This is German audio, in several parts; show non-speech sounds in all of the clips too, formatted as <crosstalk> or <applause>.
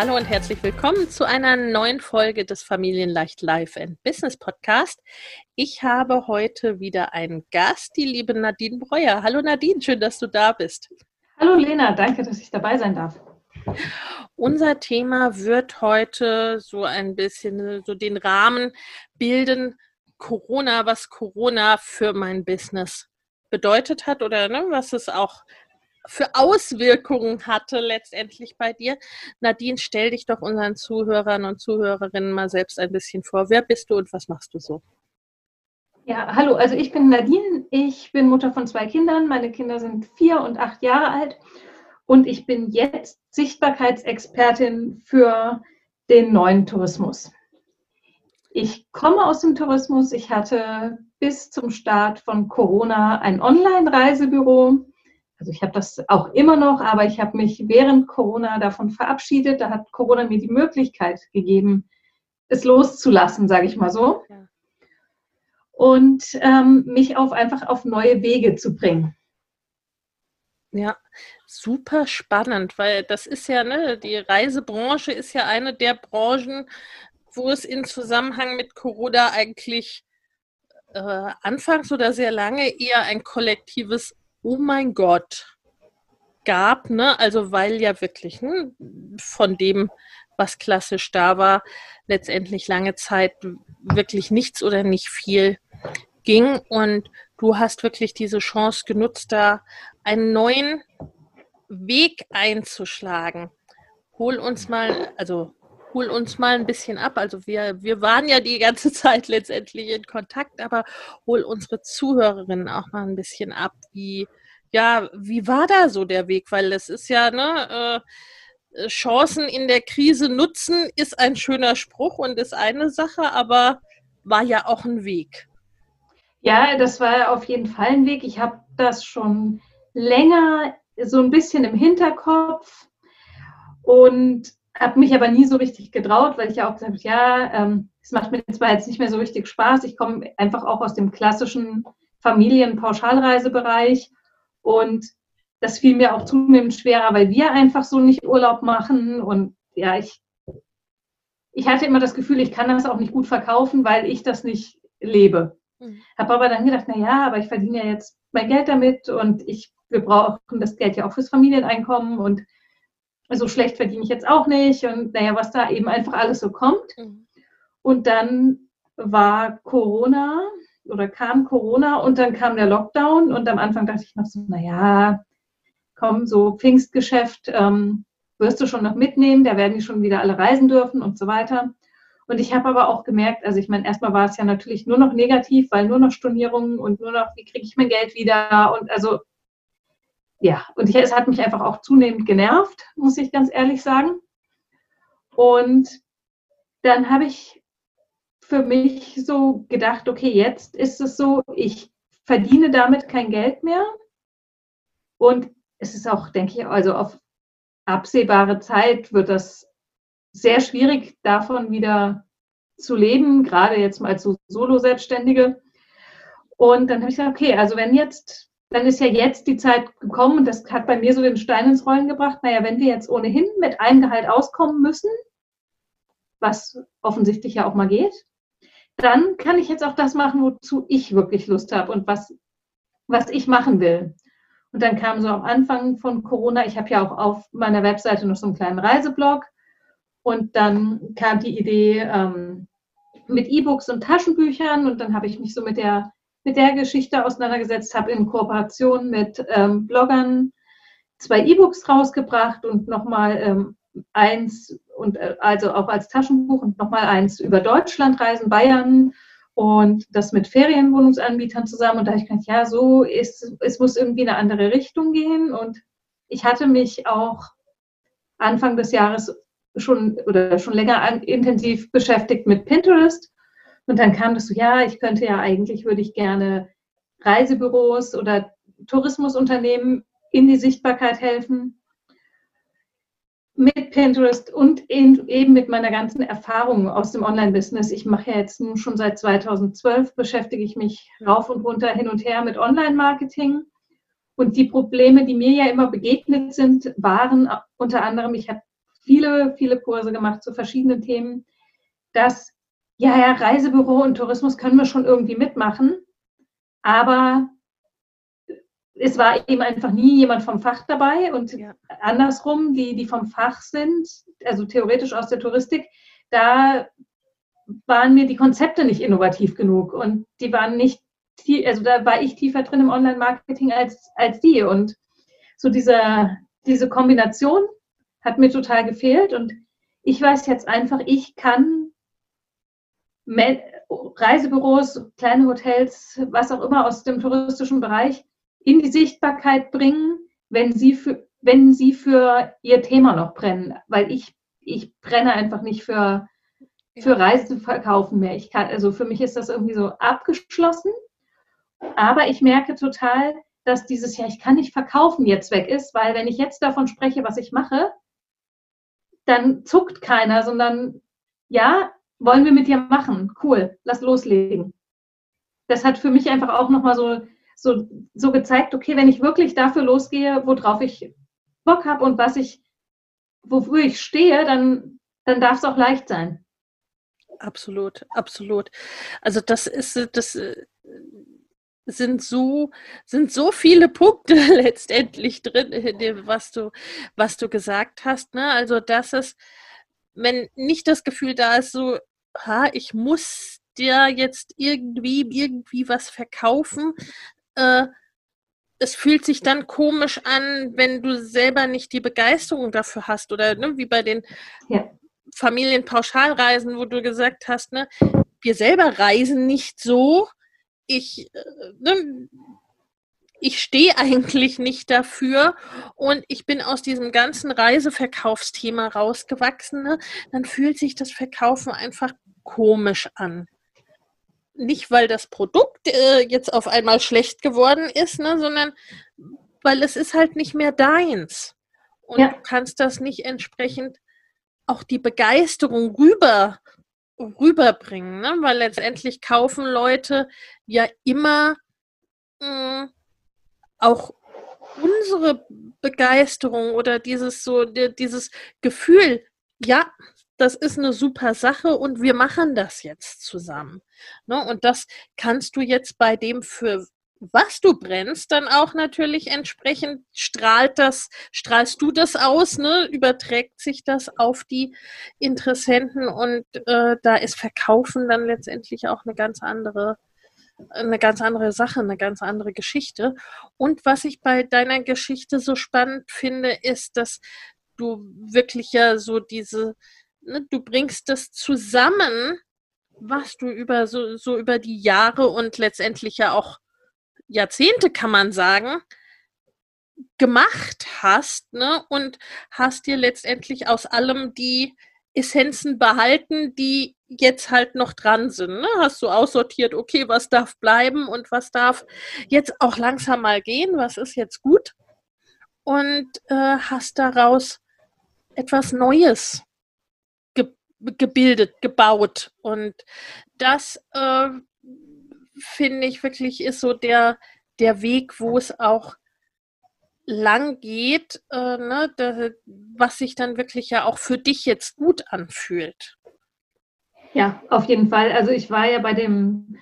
Hallo und herzlich willkommen zu einer neuen Folge des Familienleicht Life and Business Podcast. Ich habe heute wieder einen Gast, die liebe Nadine Breuer. Hallo Nadine, schön, dass du da bist. Hallo Lena, danke, dass ich dabei sein darf. Unser Thema wird heute so ein bisschen so den Rahmen bilden, Corona, was Corona für mein Business bedeutet hat oder ne, was es auch für Auswirkungen hatte letztendlich bei dir. Nadine, stell dich doch unseren Zuhörern und Zuhörerinnen mal selbst ein bisschen vor. Wer bist du und was machst du so? Ja, hallo, also ich bin Nadine, ich bin Mutter von zwei Kindern. Meine Kinder sind vier und acht Jahre alt und ich bin jetzt Sichtbarkeitsexpertin für den neuen Tourismus. Ich komme aus dem Tourismus. Ich hatte bis zum Start von Corona ein Online-Reisebüro also ich habe das auch immer noch, aber ich habe mich während Corona davon verabschiedet. Da hat Corona mir die Möglichkeit gegeben, es loszulassen, sage ich mal so. Ja. Und ähm, mich auf einfach auf neue Wege zu bringen. Ja, super spannend, weil das ist ja, ne, die Reisebranche ist ja eine der Branchen, wo es in Zusammenhang mit Corona eigentlich äh, anfangs oder sehr lange eher ein kollektives oh mein Gott, gab, ne? Also weil ja wirklich ne, von dem, was klassisch da war, letztendlich lange Zeit wirklich nichts oder nicht viel ging. Und du hast wirklich diese Chance genutzt, da einen neuen Weg einzuschlagen. Hol uns mal, also hol uns mal ein bisschen ab. Also wir, wir waren ja die ganze <laughs> Zeit letztendlich in Kontakt, aber hol unsere Zuhörerinnen auch mal ein bisschen ab, wie, ja, wie war da so der Weg? Weil es ist ja, ne, äh, Chancen in der Krise nutzen ist ein schöner Spruch und ist eine Sache, aber war ja auch ein Weg. Ja, das war auf jeden Fall ein Weg. Ich habe das schon länger so ein bisschen im Hinterkopf und habe mich aber nie so richtig getraut, weil ich ja auch gesagt habe, ja, ähm, es macht mir zwar jetzt nicht mehr so richtig Spaß. Ich komme einfach auch aus dem klassischen Familienpauschalreisebereich und das fiel mir auch zunehmend schwerer, weil wir einfach so nicht Urlaub machen. Und ja, ich, ich hatte immer das Gefühl, ich kann das auch nicht gut verkaufen, weil ich das nicht lebe. Mhm. Habe aber dann gedacht, na ja, aber ich verdiene ja jetzt mein Geld damit und ich, wir brauchen das Geld ja auch fürs Familieneinkommen und so schlecht verdiene ich jetzt auch nicht. Und naja, was da eben einfach alles so kommt. Mhm. Und dann war Corona oder kam Corona und dann kam der Lockdown und am Anfang dachte ich noch so, naja, komm, so Pfingstgeschäft ähm, wirst du schon noch mitnehmen, da werden die schon wieder alle reisen dürfen und so weiter. Und ich habe aber auch gemerkt, also ich meine, erstmal war es ja natürlich nur noch negativ, weil nur noch Stornierungen und nur noch, wie kriege ich mein Geld wieder und also ja, und ich, es hat mich einfach auch zunehmend genervt, muss ich ganz ehrlich sagen. Und dann habe ich für mich so gedacht, okay, jetzt ist es so, ich verdiene damit kein Geld mehr. Und es ist auch, denke ich, also auf absehbare Zeit wird das sehr schwierig, davon wieder zu leben, gerade jetzt mal als so Solo-Selbstständige. Und dann habe ich gesagt, okay, also wenn jetzt, dann ist ja jetzt die Zeit gekommen und das hat bei mir so den Stein ins Rollen gebracht, naja, wenn wir jetzt ohnehin mit einem Gehalt auskommen müssen, was offensichtlich ja auch mal geht, dann kann ich jetzt auch das machen, wozu ich wirklich Lust habe und was, was ich machen will. Und dann kam so am Anfang von Corona, ich habe ja auch auf meiner Webseite noch so einen kleinen Reiseblog. Und dann kam die Idee ähm, mit E-Books und Taschenbüchern. Und dann habe ich mich so mit der, mit der Geschichte auseinandergesetzt, habe in Kooperation mit ähm, Bloggern zwei E-Books rausgebracht und nochmal ähm, eins und äh, also auch als Taschenbuch und nochmal eins über Deutschlandreisen, Bayern und das mit Ferienwohnungsanbietern zusammen. Und da habe ich gedacht, ja, so ist, es muss irgendwie in eine andere Richtung gehen. Und ich hatte mich auch Anfang des Jahres schon oder schon länger an, intensiv beschäftigt mit Pinterest. Und dann kam das so, ja, ich könnte ja eigentlich, würde ich gerne Reisebüros oder Tourismusunternehmen in die Sichtbarkeit helfen mit Pinterest und eben mit meiner ganzen Erfahrung aus dem Online-Business. Ich mache ja jetzt nun schon seit 2012, beschäftige ich mich rauf und runter, hin und her mit Online-Marketing. Und die Probleme, die mir ja immer begegnet sind, waren unter anderem, ich habe viele, viele Kurse gemacht zu verschiedenen Themen, dass, ja, ja, Reisebüro und Tourismus können wir schon irgendwie mitmachen, aber es war eben einfach nie jemand vom Fach dabei und ja. andersrum, die, die vom Fach sind, also theoretisch aus der Touristik, da waren mir die Konzepte nicht innovativ genug und die waren nicht, also da war ich tiefer drin im Online-Marketing als, als die und so diese, diese Kombination hat mir total gefehlt und ich weiß jetzt einfach, ich kann Reisebüros, kleine Hotels, was auch immer aus dem touristischen Bereich in die Sichtbarkeit bringen, wenn sie für, wenn sie für ihr Thema noch brennen. Weil ich, ich brenne einfach nicht für, für Reiseverkaufen mehr. Ich kann, also für mich ist das irgendwie so abgeschlossen. Aber ich merke total, dass dieses ja, ich kann nicht verkaufen jetzt weg ist, weil wenn ich jetzt davon spreche, was ich mache, dann zuckt keiner, sondern ja, wollen wir mit dir machen. Cool, lass loslegen. Das hat für mich einfach auch nochmal so so, so gezeigt, okay, wenn ich wirklich dafür losgehe, worauf ich Bock habe und was ich, wofür ich stehe, dann, dann darf es auch leicht sein. Absolut, absolut. Also das ist, das äh, sind so, sind so viele <laughs> Punkte letztendlich drin, was du, was du gesagt hast. Ne? Also das ist, wenn nicht das Gefühl da ist, so, ha, ich muss dir jetzt irgendwie, irgendwie was verkaufen, äh, es fühlt sich dann komisch an, wenn du selber nicht die Begeisterung dafür hast. Oder ne, wie bei den ja. Familienpauschalreisen, wo du gesagt hast, ne, wir selber reisen nicht so. Ich, äh, ne, ich stehe eigentlich nicht dafür und ich bin aus diesem ganzen Reiseverkaufsthema rausgewachsen, ne, dann fühlt sich das Verkaufen einfach komisch an nicht, weil das Produkt äh, jetzt auf einmal schlecht geworden ist, ne, sondern weil es ist halt nicht mehr deins. Und ja. du kannst das nicht entsprechend auch die Begeisterung rüber, rüberbringen, ne? weil letztendlich kaufen Leute ja immer mh, hm, auch unsere Begeisterung oder dieses so dieses Gefühl, ja, das ist eine super Sache und wir machen das jetzt zusammen. Ne? Und das kannst du jetzt bei dem für was du brennst, dann auch natürlich entsprechend strahlt das, strahlst du das aus, ne? überträgt sich das auf die Interessenten und äh, da ist Verkaufen dann letztendlich auch eine ganz andere, eine ganz andere Sache, eine ganz andere Geschichte. Und was ich bei deiner Geschichte so spannend finde, ist, dass du wirklich ja so diese, ne, du bringst das zusammen, was du über so, so über die Jahre und letztendlich ja auch Jahrzehnte, kann man sagen, gemacht hast, ne? Und hast dir letztendlich aus allem die Essenzen behalten, die jetzt halt noch dran sind. Ne? Hast du aussortiert, okay, was darf bleiben und was darf jetzt auch langsam mal gehen, was ist jetzt gut? Und äh, hast daraus etwas Neues gebildet, gebaut. Und das äh, finde ich wirklich ist so der, der Weg, wo es auch lang geht, äh, ne, da, was sich dann wirklich ja auch für dich jetzt gut anfühlt. Ja, auf jeden Fall. Also ich war ja bei dem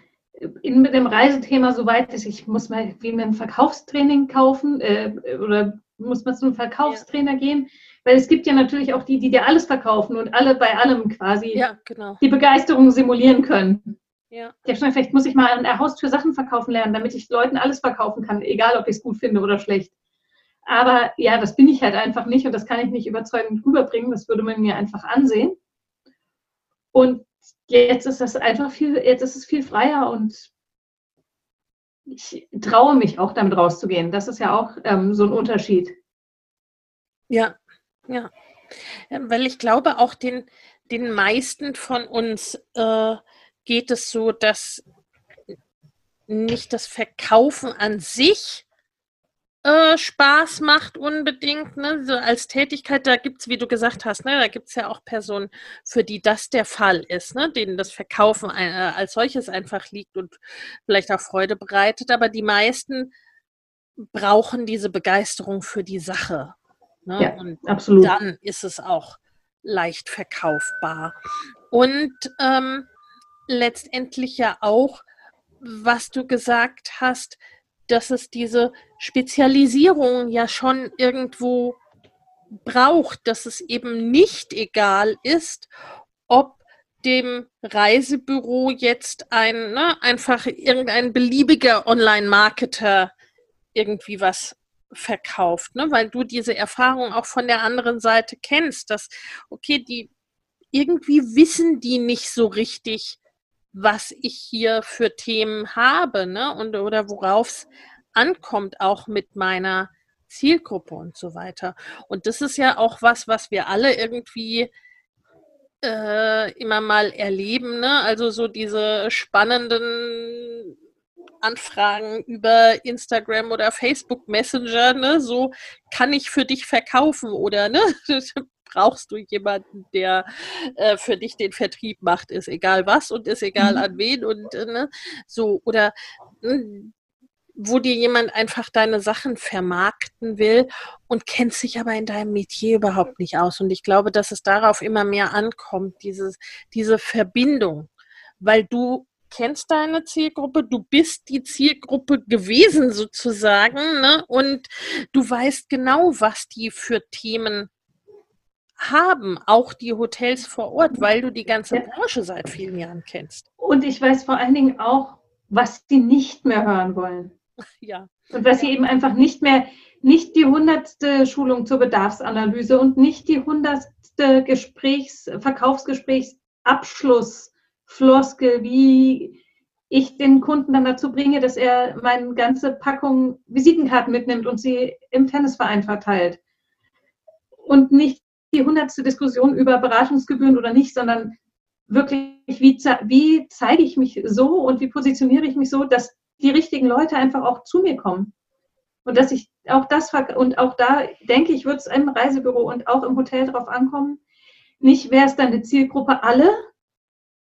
in, mit dem Reisethema so weit ist, ich muss mal wie mir ein Verkaufstraining kaufen äh, oder muss man zu einem Verkaufstrainer ja. gehen. Weil es gibt ja natürlich auch die, die dir alles verkaufen und alle bei allem quasi ja, genau. die Begeisterung simulieren können. Ja. Ich habe schon vielleicht muss ich mal an der Haustür Sachen verkaufen lernen, damit ich Leuten alles verkaufen kann, egal ob ich es gut finde oder schlecht. Aber ja, das bin ich halt einfach nicht und das kann ich nicht überzeugend rüberbringen. Das würde man mir einfach ansehen. Und jetzt ist das einfach viel, jetzt ist es viel freier und ich traue mich auch damit rauszugehen. Das ist ja auch ähm, so ein Unterschied. Ja, ja. Weil ich glaube, auch den, den meisten von uns äh, geht es so, dass nicht das Verkaufen an sich äh, Spaß macht unbedingt, ne? So als Tätigkeit, da gibt es, wie du gesagt hast, ne, da gibt es ja auch Personen, für die das der Fall ist, ne, denen das Verkaufen äh, als solches einfach liegt und vielleicht auch Freude bereitet, aber die meisten brauchen diese Begeisterung für die Sache. Ne? Ja, und absolut. dann ist es auch leicht verkaufbar. Und ähm, letztendlich ja auch, was du gesagt hast, dass es diese Spezialisierung ja schon irgendwo braucht, dass es eben nicht egal ist, ob dem Reisebüro jetzt ein ne, einfach irgendein beliebiger Online-Marketer irgendwie was verkauft, ne? weil du diese Erfahrung auch von der anderen Seite kennst, dass, okay, die irgendwie wissen die nicht so richtig, was ich hier für Themen habe, ne? Und oder worauf es ankommt, auch mit meiner Zielgruppe und so weiter. Und das ist ja auch was, was wir alle irgendwie äh, immer mal erleben, ne? Also so diese spannenden Anfragen über Instagram oder Facebook Messenger, ne? So kann ich für dich verkaufen oder ne? <laughs> brauchst du jemanden, der äh, für dich den Vertrieb macht, ist egal was und ist egal mhm. an wen und äh, ne? so oder hm, wo dir jemand einfach deine Sachen vermarkten will und kennt sich aber in deinem Metier überhaupt nicht aus. Und ich glaube, dass es darauf immer mehr ankommt, dieses, diese Verbindung, weil du kennst deine Zielgruppe, du bist die Zielgruppe gewesen sozusagen, ne? und du weißt genau, was die für Themen haben, auch die Hotels vor Ort, weil du die ganze Branche seit vielen Jahren kennst. Und ich weiß vor allen Dingen auch, was sie nicht mehr hören wollen. <laughs> Ja. Und was sie eben einfach nicht mehr, nicht die hundertste Schulung zur Bedarfsanalyse und nicht die hundertste Gesprächs-, Verkaufsgesprächsabschlussfloskel, wie ich den Kunden dann dazu bringe, dass er meine ganze Packung Visitenkarten mitnimmt und sie im Tennisverein verteilt. Und nicht die hundertste Diskussion über Beratungsgebühren oder nicht, sondern wirklich, wie, wie zeige ich mich so und wie positioniere ich mich so, dass die richtigen Leute einfach auch zu mir kommen. Und dass ich auch das, und auch da denke ich, wird es im Reisebüro und auch im Hotel drauf ankommen. Nicht, wer ist deine Zielgruppe? Alle?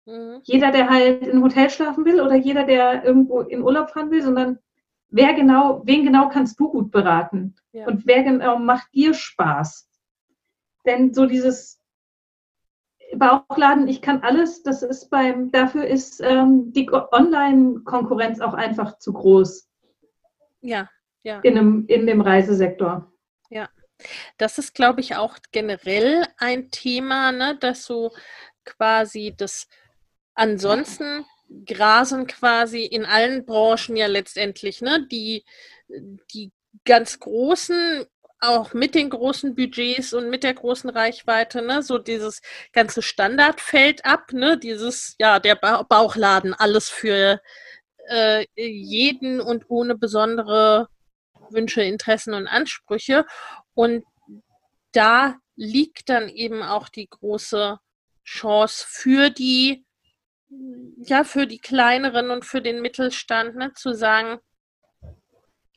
Mhm. Jeder, der halt im Hotel schlafen will oder jeder, der irgendwo in Urlaub fahren will, sondern wer genau, wen genau kannst du gut beraten? Ja. Und wer genau macht dir Spaß? Denn so dieses Bauchladen, ich kann alles, das ist beim, dafür ist ähm, die Online-Konkurrenz auch einfach zu groß. Ja, ja. In, einem, in dem Reisesektor. Ja. Das ist, glaube ich, auch generell ein Thema, ne, dass so quasi das ansonsten grasen quasi in allen Branchen ja letztendlich, ne, die, die ganz großen auch mit den großen Budgets und mit der großen Reichweite, ne, so dieses ganze Standard fällt ab, ne, dieses, ja, der ba Bauchladen, alles für äh, jeden und ohne besondere Wünsche, Interessen und Ansprüche. Und da liegt dann eben auch die große Chance für die, ja, für die kleineren und für den Mittelstand, ne, zu sagen,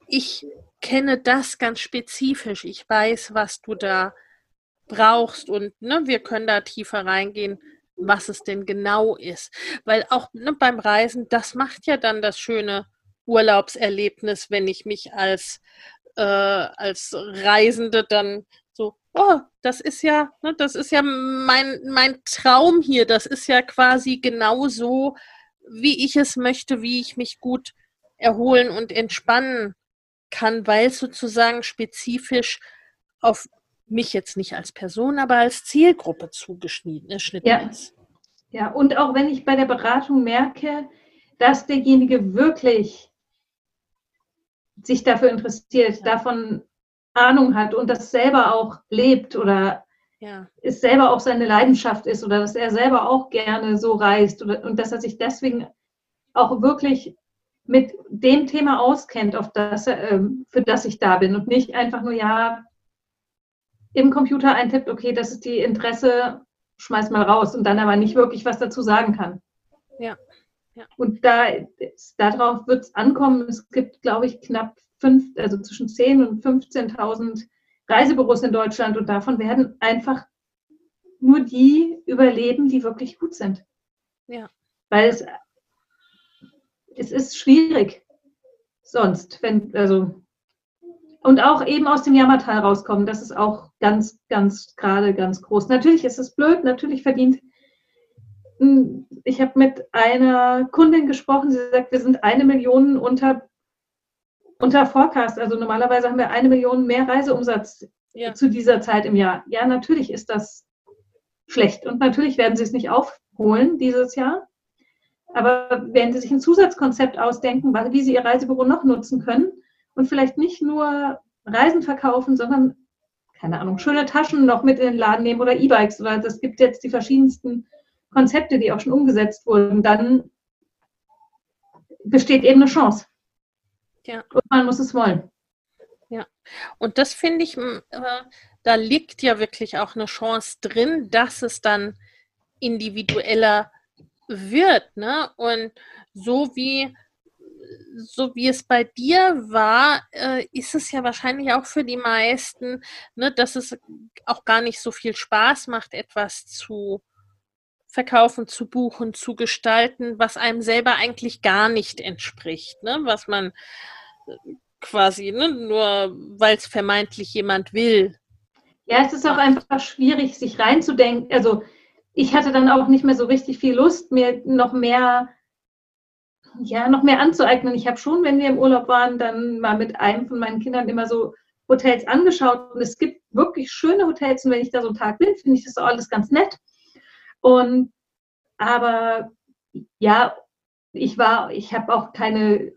ich kenne das ganz spezifisch. Ich weiß, was du da brauchst und ne, wir können da tiefer reingehen, was es denn genau ist. Weil auch ne, beim Reisen, das macht ja dann das schöne Urlaubserlebnis, wenn ich mich als, äh, als Reisende dann so, oh, das ist ja, ne, das ist ja mein, mein Traum hier, das ist ja quasi genau so, wie ich es möchte, wie ich mich gut erholen und entspannen kann, weil es sozusagen spezifisch auf mich jetzt nicht als Person, aber als Zielgruppe zugeschnitten ja. ist. Ja, und auch wenn ich bei der Beratung merke, dass derjenige wirklich sich dafür interessiert, ja. davon Ahnung hat und das selber auch lebt oder ja. es selber auch seine Leidenschaft ist oder dass er selber auch gerne so reist oder, und dass er sich deswegen auch wirklich mit dem Thema auskennt, auf das, ähm, für das ich da bin und nicht einfach nur, ja, im Computer eintippt, okay, das ist die Interesse, schmeiß mal raus und dann aber nicht wirklich was dazu sagen kann. Ja. ja. Und da, darauf wird es ankommen. Es gibt, glaube ich, knapp fünf, also zwischen 10.000 und 15.000 Reisebüros in Deutschland und davon werden einfach nur die überleben, die wirklich gut sind. Ja. Weil es, es ist schwierig sonst, wenn, also und auch eben aus dem Jammertal rauskommen, das ist auch ganz, ganz gerade ganz groß. Natürlich ist es blöd, natürlich verdient. Hm, ich habe mit einer Kundin gesprochen, sie sagt, wir sind eine Million unter, unter Forecast. Also normalerweise haben wir eine Million mehr Reiseumsatz ja. zu dieser Zeit im Jahr. Ja, natürlich ist das schlecht und natürlich werden sie es nicht aufholen dieses Jahr. Aber wenn Sie sich ein Zusatzkonzept ausdenken, wie Sie Ihr Reisebüro noch nutzen können, und vielleicht nicht nur Reisen verkaufen, sondern, keine Ahnung, schöne Taschen noch mit in den Laden nehmen oder E-Bikes oder es gibt jetzt die verschiedensten Konzepte, die auch schon umgesetzt wurden, dann besteht eben eine Chance. Ja. Und man muss es wollen. Ja, und das finde ich, äh, da liegt ja wirklich auch eine Chance drin, dass es dann individueller wird. Ne? Und so wie so wie es bei dir war, äh, ist es ja wahrscheinlich auch für die meisten, ne, dass es auch gar nicht so viel Spaß macht, etwas zu verkaufen, zu buchen, zu gestalten, was einem selber eigentlich gar nicht entspricht, ne? was man äh, quasi ne, nur, weil es vermeintlich jemand will. Ja, es ist auch einfach schwierig, sich reinzudenken. Also ich hatte dann auch nicht mehr so richtig viel Lust, mir noch mehr ja, noch mehr anzueignen. Ich habe schon, wenn wir im Urlaub waren, dann mal mit einem von meinen Kindern immer so Hotels angeschaut. Und es gibt wirklich schöne Hotels. Und wenn ich da so einen Tag bin, finde ich das alles ganz nett. Und aber ja, ich war, ich habe auch keine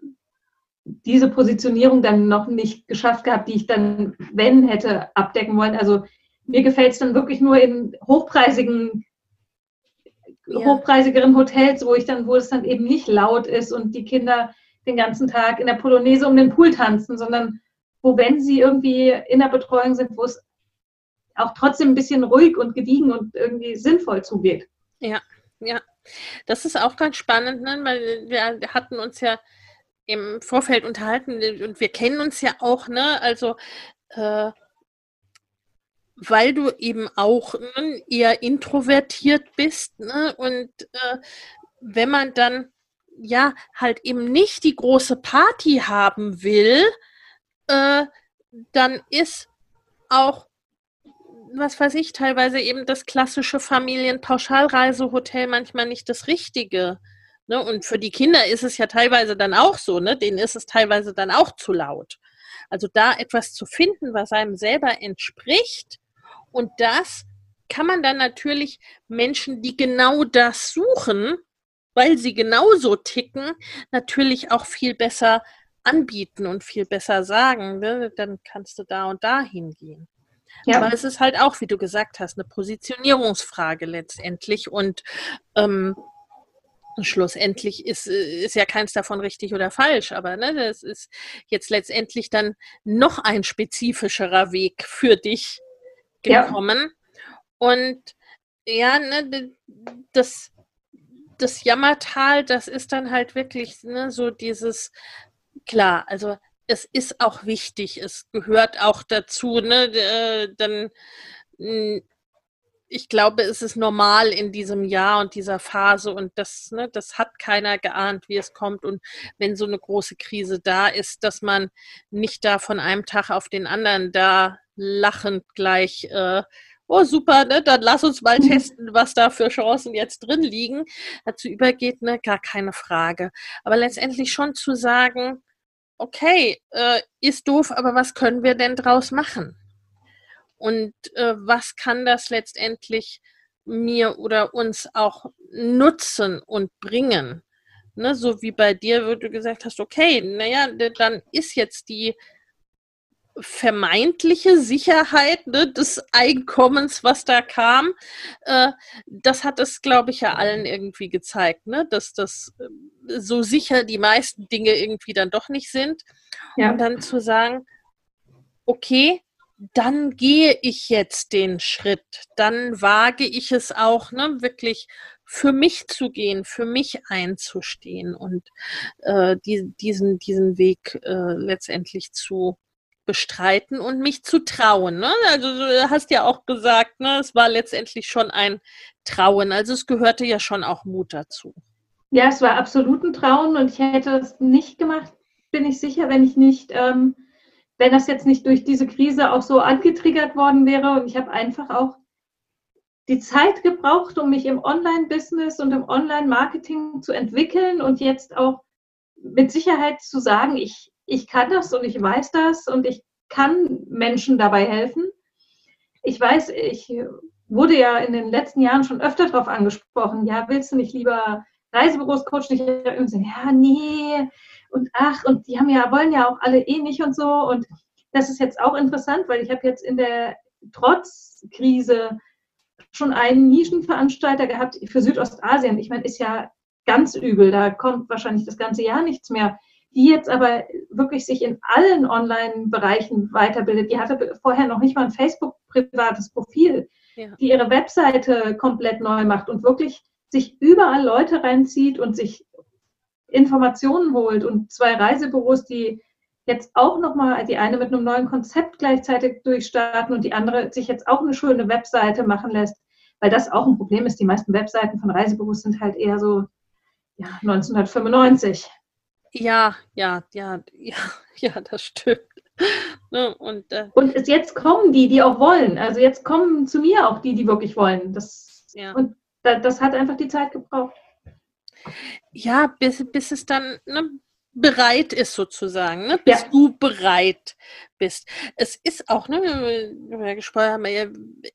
diese Positionierung dann noch nicht geschafft gehabt, die ich dann, wenn hätte, abdecken wollen. Also mir gefällt es dann wirklich nur in hochpreisigen ja. hochpreisigeren Hotels, wo ich dann, wo es dann eben nicht laut ist und die Kinder den ganzen Tag in der Polonaise um den Pool tanzen, sondern wo, wenn sie irgendwie in der Betreuung sind, wo es auch trotzdem ein bisschen ruhig und gediegen und irgendwie sinnvoll zugeht. Ja, ja. Das ist auch ganz spannend, ne? weil wir hatten uns ja im Vorfeld unterhalten und wir kennen uns ja auch, ne? Also äh, weil du eben auch ne, eher introvertiert bist ne? und äh, wenn man dann ja halt eben nicht die große Party haben will, äh, dann ist auch was weiß ich, teilweise eben das klassische Familienpauschalreisehotel manchmal nicht das Richtige. Ne? Und für die Kinder ist es ja teilweise dann auch so, ne? denen ist es teilweise dann auch zu laut. Also da etwas zu finden, was einem selber entspricht, und das kann man dann natürlich Menschen, die genau das suchen, weil sie genauso ticken, natürlich auch viel besser anbieten und viel besser sagen. Ne? Dann kannst du da und da hingehen. Ja. Aber es ist halt auch, wie du gesagt hast, eine Positionierungsfrage letztendlich. Und ähm, schlussendlich ist, ist ja keins davon richtig oder falsch, aber ne, das ist jetzt letztendlich dann noch ein spezifischerer Weg für dich, gekommen. Ja. Und ja, ne, das, das Jammertal, das ist dann halt wirklich ne, so dieses, klar, also es ist auch wichtig, es gehört auch dazu, ne, äh, dann ich glaube, es ist normal in diesem Jahr und dieser Phase und das, ne, das hat keiner geahnt, wie es kommt. Und wenn so eine große Krise da ist, dass man nicht da von einem Tag auf den anderen da lachend gleich äh, oh super, ne, dann lass uns mal <laughs> testen, was da für Chancen jetzt drin liegen, dazu übergeht, ne, gar keine Frage. Aber letztendlich schon zu sagen, okay, äh, ist doof, aber was können wir denn draus machen? Und äh, was kann das letztendlich mir oder uns auch nutzen und bringen? Ne, so wie bei dir, wo du gesagt hast, okay, naja, dann ist jetzt die vermeintliche Sicherheit ne, des Einkommens, was da kam, äh, das hat es, glaube ich, ja allen irgendwie gezeigt, ne, dass das äh, so sicher die meisten Dinge irgendwie dann doch nicht sind. Ja. Und dann zu sagen, okay, dann gehe ich jetzt den Schritt, dann wage ich es auch, ne, wirklich für mich zu gehen, für mich einzustehen und äh, die, diesen, diesen Weg äh, letztendlich zu bestreiten und mich zu trauen. Ne? Also du hast ja auch gesagt, ne, es war letztendlich schon ein Trauen. Also es gehörte ja schon auch Mut dazu. Ja, es war absolut ein Trauen und ich hätte es nicht gemacht, bin ich sicher, wenn ich nicht, ähm, wenn das jetzt nicht durch diese Krise auch so angetriggert worden wäre. Und ich habe einfach auch die Zeit gebraucht, um mich im Online-Business und im Online-Marketing zu entwickeln und jetzt auch mit Sicherheit zu sagen, ich, ich kann das und ich weiß das und ich kann Menschen dabei helfen. Ich weiß, ich wurde ja in den letzten Jahren schon öfter darauf angesprochen, ja, willst du nicht lieber Reisebüros coachen? Ich habe so, ja, nee, und ach, und die haben ja, wollen ja auch alle eh nicht und so. Und das ist jetzt auch interessant, weil ich habe jetzt in der Trotzkrise schon einen Nischenveranstalter gehabt für Südostasien. Ich meine, ist ja ganz übel, da kommt wahrscheinlich das ganze Jahr nichts mehr. Die jetzt aber wirklich sich in allen Online-Bereichen weiterbildet. Die hatte vorher noch nicht mal ein Facebook-privates Profil, ja. die ihre Webseite komplett neu macht und wirklich sich überall Leute reinzieht und sich Informationen holt und zwei Reisebüros, die jetzt auch nochmal, die eine mit einem neuen Konzept gleichzeitig durchstarten und die andere sich jetzt auch eine schöne Webseite machen lässt, weil das auch ein Problem ist. Die meisten Webseiten von Reisebüros sind halt eher so ja, 1995. Ja, ja, ja, ja, <laughs> ja, das stimmt. Ne, und, äh, und jetzt kommen die, die auch wollen. Also jetzt kommen zu mir auch die, die wirklich wollen. Das, ja. Und das hat einfach die Zeit gebraucht. Ja, bis, bis es dann ne, bereit ist sozusagen, ne? bis ja. du bereit bist. Es ist auch, ne,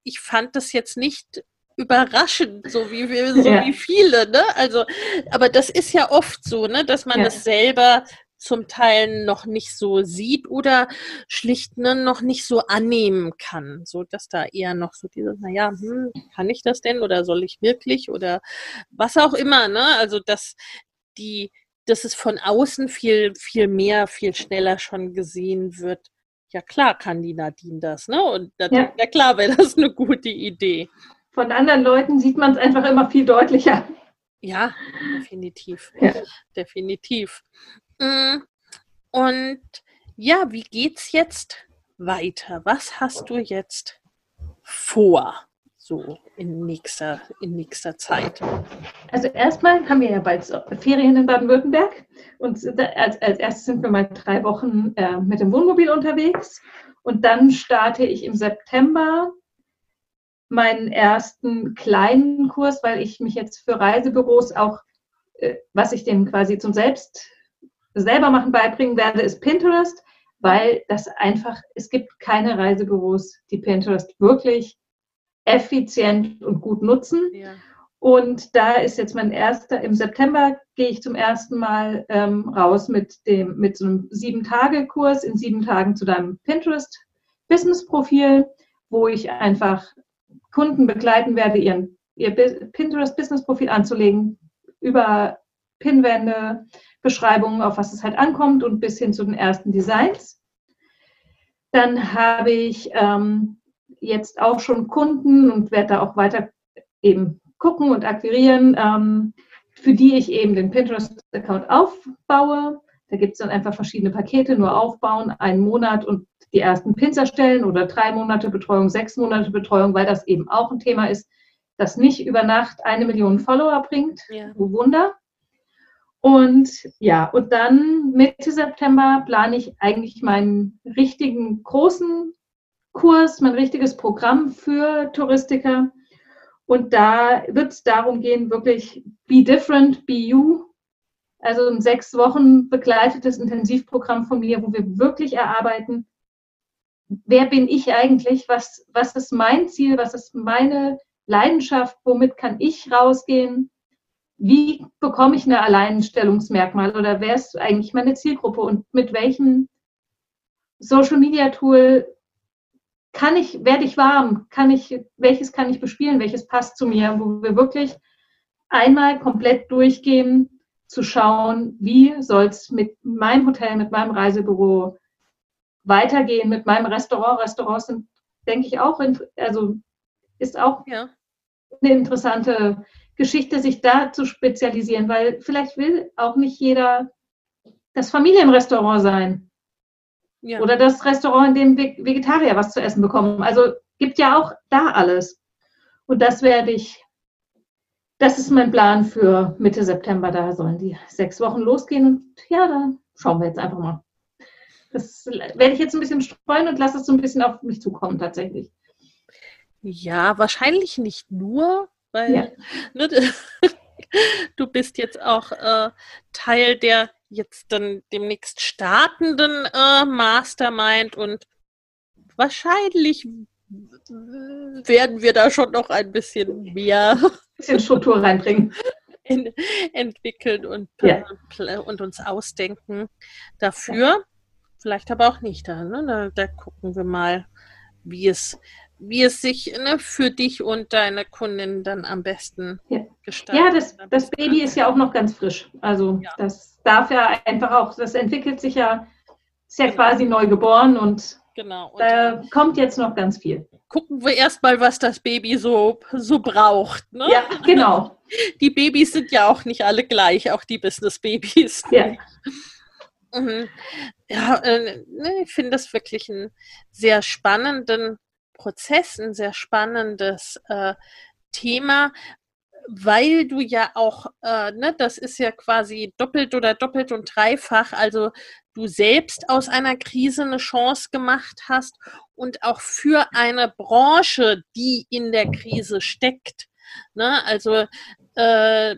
ich fand das jetzt nicht überraschend, so wie so ja. wie viele, ne? Also, aber das ist ja oft so, ne, dass man ja. das selber zum Teil noch nicht so sieht oder schlicht ne, noch nicht so annehmen kann. So dass da eher noch so dieses, naja, hm, kann ich das denn oder soll ich wirklich oder was auch immer, ne? Also dass die, dass es von außen viel, viel mehr, viel schneller schon gesehen wird. Ja klar kann die Nadine das, ne? Und ja, ja klar wäre das eine gute Idee. Von anderen Leuten sieht man es einfach immer viel deutlicher. Ja, definitiv. Ja. Definitiv. Mm, und ja, wie geht's jetzt weiter? Was hast du jetzt vor? So in nächster, in nächster Zeit. Also erstmal haben wir ja bald Ferien in Baden-Württemberg und als, als erstes sind wir mal drei Wochen äh, mit dem Wohnmobil unterwegs und dann starte ich im September meinen ersten kleinen Kurs, weil ich mich jetzt für Reisebüros auch, äh, was ich denen quasi zum Selbst selber machen beibringen werde, ist Pinterest, weil das einfach, es gibt keine Reisebüros, die Pinterest wirklich effizient und gut nutzen. Ja. Und da ist jetzt mein erster, im September gehe ich zum ersten Mal ähm, raus mit dem, mit so einem Sieben-Tage-Kurs in sieben Tagen zu deinem Pinterest-Business-Profil, wo ich einfach Kunden begleiten werde, ihren, ihr Pinterest-Business-Profil anzulegen, über Pinwände, Beschreibungen, auf was es halt ankommt und bis hin zu den ersten Designs. Dann habe ich ähm, jetzt auch schon Kunden und werde da auch weiter eben gucken und akquirieren, ähm, für die ich eben den Pinterest-Account aufbaue. Da gibt es dann einfach verschiedene Pakete, nur aufbauen, einen Monat und die ersten Pins erstellen oder drei Monate Betreuung, sechs Monate Betreuung, weil das eben auch ein Thema ist, das nicht über Nacht eine Million Follower bringt. Ja. Oh Wunder. Und ja, und dann Mitte September plane ich eigentlich meinen richtigen großen Kurs, mein richtiges Programm für Touristiker. Und da wird es darum gehen, wirklich be different, be you. Also ein sechs Wochen begleitetes Intensivprogramm von mir, wo wir wirklich erarbeiten, wer bin ich eigentlich, was, was ist mein Ziel, was ist meine Leidenschaft, womit kann ich rausgehen, wie bekomme ich ein Alleinstellungsmerkmal oder wer ist eigentlich meine Zielgruppe und mit welchem Social Media Tool kann ich, werde ich warm, kann ich, welches kann ich bespielen, welches passt zu mir, wo wir wirklich einmal komplett durchgehen, zu schauen, wie soll es mit meinem Hotel, mit meinem Reisebüro weitergehen, mit meinem Restaurant. Restaurants sind, denke ich, auch, also ist auch ja. eine interessante Geschichte, sich da zu spezialisieren, weil vielleicht will auch nicht jeder das Familienrestaurant sein. Ja. Oder das Restaurant, in dem Vegetarier was zu essen bekommen. Also gibt ja auch da alles. Und das werde ich, das ist mein Plan für Mitte September. Da sollen die sechs Wochen losgehen. Und ja, da schauen wir jetzt einfach mal. Das werde ich jetzt ein bisschen streuen und lasse es so ein bisschen auf mich zukommen tatsächlich. Ja, wahrscheinlich nicht nur, weil ja. ne, <laughs> du bist jetzt auch äh, Teil der jetzt dann demnächst startenden äh, Mastermind und wahrscheinlich werden wir da schon noch ein bisschen mehr bisschen Struktur reinbringen. <laughs> In, entwickeln und, ja. und, uns ausdenken dafür. Vielleicht aber auch nicht. Da, ne? da, da gucken wir mal, wie es, wie es sich ne, für dich und deine Kundin dann am besten ja. gestaltet. Ja, das, das Baby ist ja auch noch ganz frisch. Also ja. das darf ja einfach auch, das entwickelt sich ja, ist ja genau. quasi neu geboren und, genau. und da kommt jetzt noch ganz viel. Gucken wir erstmal, was das Baby so, so braucht. Ne? Ja, genau. <laughs> Die Babys sind ja auch nicht alle gleich, auch die Business-Babys. Ja. Mhm. Ja, äh, ne, ich finde das wirklich einen sehr spannenden Prozess, ein sehr spannendes äh, Thema, weil du ja auch, äh, ne, das ist ja quasi doppelt oder doppelt und dreifach, also du selbst aus einer Krise eine Chance gemacht hast und auch für eine Branche, die in der Krise steckt. Ne? Also äh,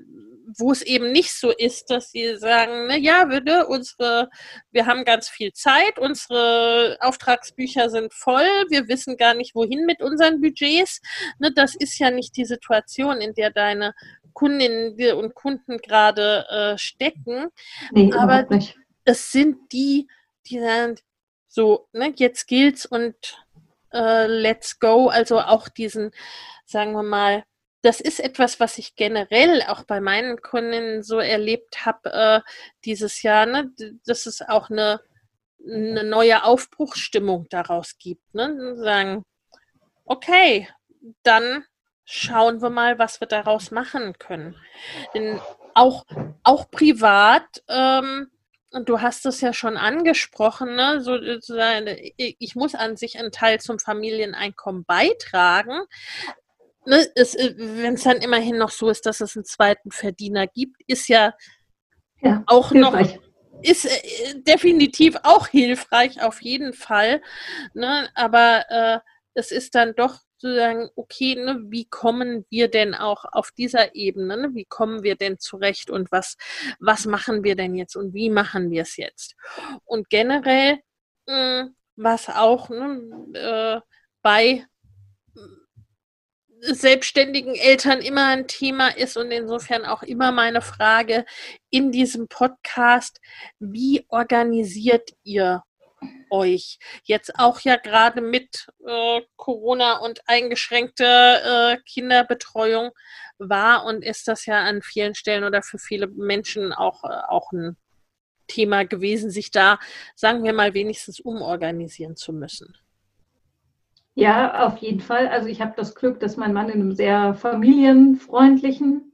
wo es eben nicht so ist, dass sie sagen, na ja, wir, unsere, wir haben ganz viel Zeit, unsere Auftragsbücher sind voll, wir wissen gar nicht, wohin mit unseren Budgets. Ne, das ist ja nicht die Situation, in der deine Kundinnen und Kunden gerade äh, stecken. Nee, Aber es sind die, die sagen, so, ne, jetzt gilt's und äh, let's go. Also auch diesen, sagen wir mal, das ist etwas, was ich generell auch bei meinen Kundinnen so erlebt habe äh, dieses Jahr, ne? dass es auch eine, eine neue Aufbruchsstimmung daraus gibt. Ne? Sagen, okay, dann schauen wir mal, was wir daraus machen können. Denn auch, auch privat, ähm, und du hast es ja schon angesprochen, ne? so, ich muss an sich einen Teil zum Familieneinkommen beitragen ne, äh, wenn es dann immerhin noch so ist, dass es einen zweiten Verdiener gibt, ist ja, ja auch hilfreich. noch ist äh, definitiv auch hilfreich, auf jeden Fall. Ne? Aber äh, es ist dann doch zu sagen, okay, ne, wie kommen wir denn auch auf dieser Ebene, ne? wie kommen wir denn zurecht und was, was machen wir denn jetzt und wie machen wir es jetzt? Und generell, mh, hm, was auch ne, äh, bei selbstständigen Eltern immer ein Thema ist und insofern auch immer meine Frage in diesem Podcast, wie organisiert ihr euch jetzt auch ja gerade mit äh, Corona und eingeschränkte äh, Kinderbetreuung war und ist das ja an vielen Stellen oder für viele Menschen auch, äh, auch ein Thema gewesen, sich da, sagen wir mal, wenigstens umorganisieren zu müssen. Ja, auf jeden Fall. Also ich habe das Glück, dass mein Mann in einem sehr familienfreundlichen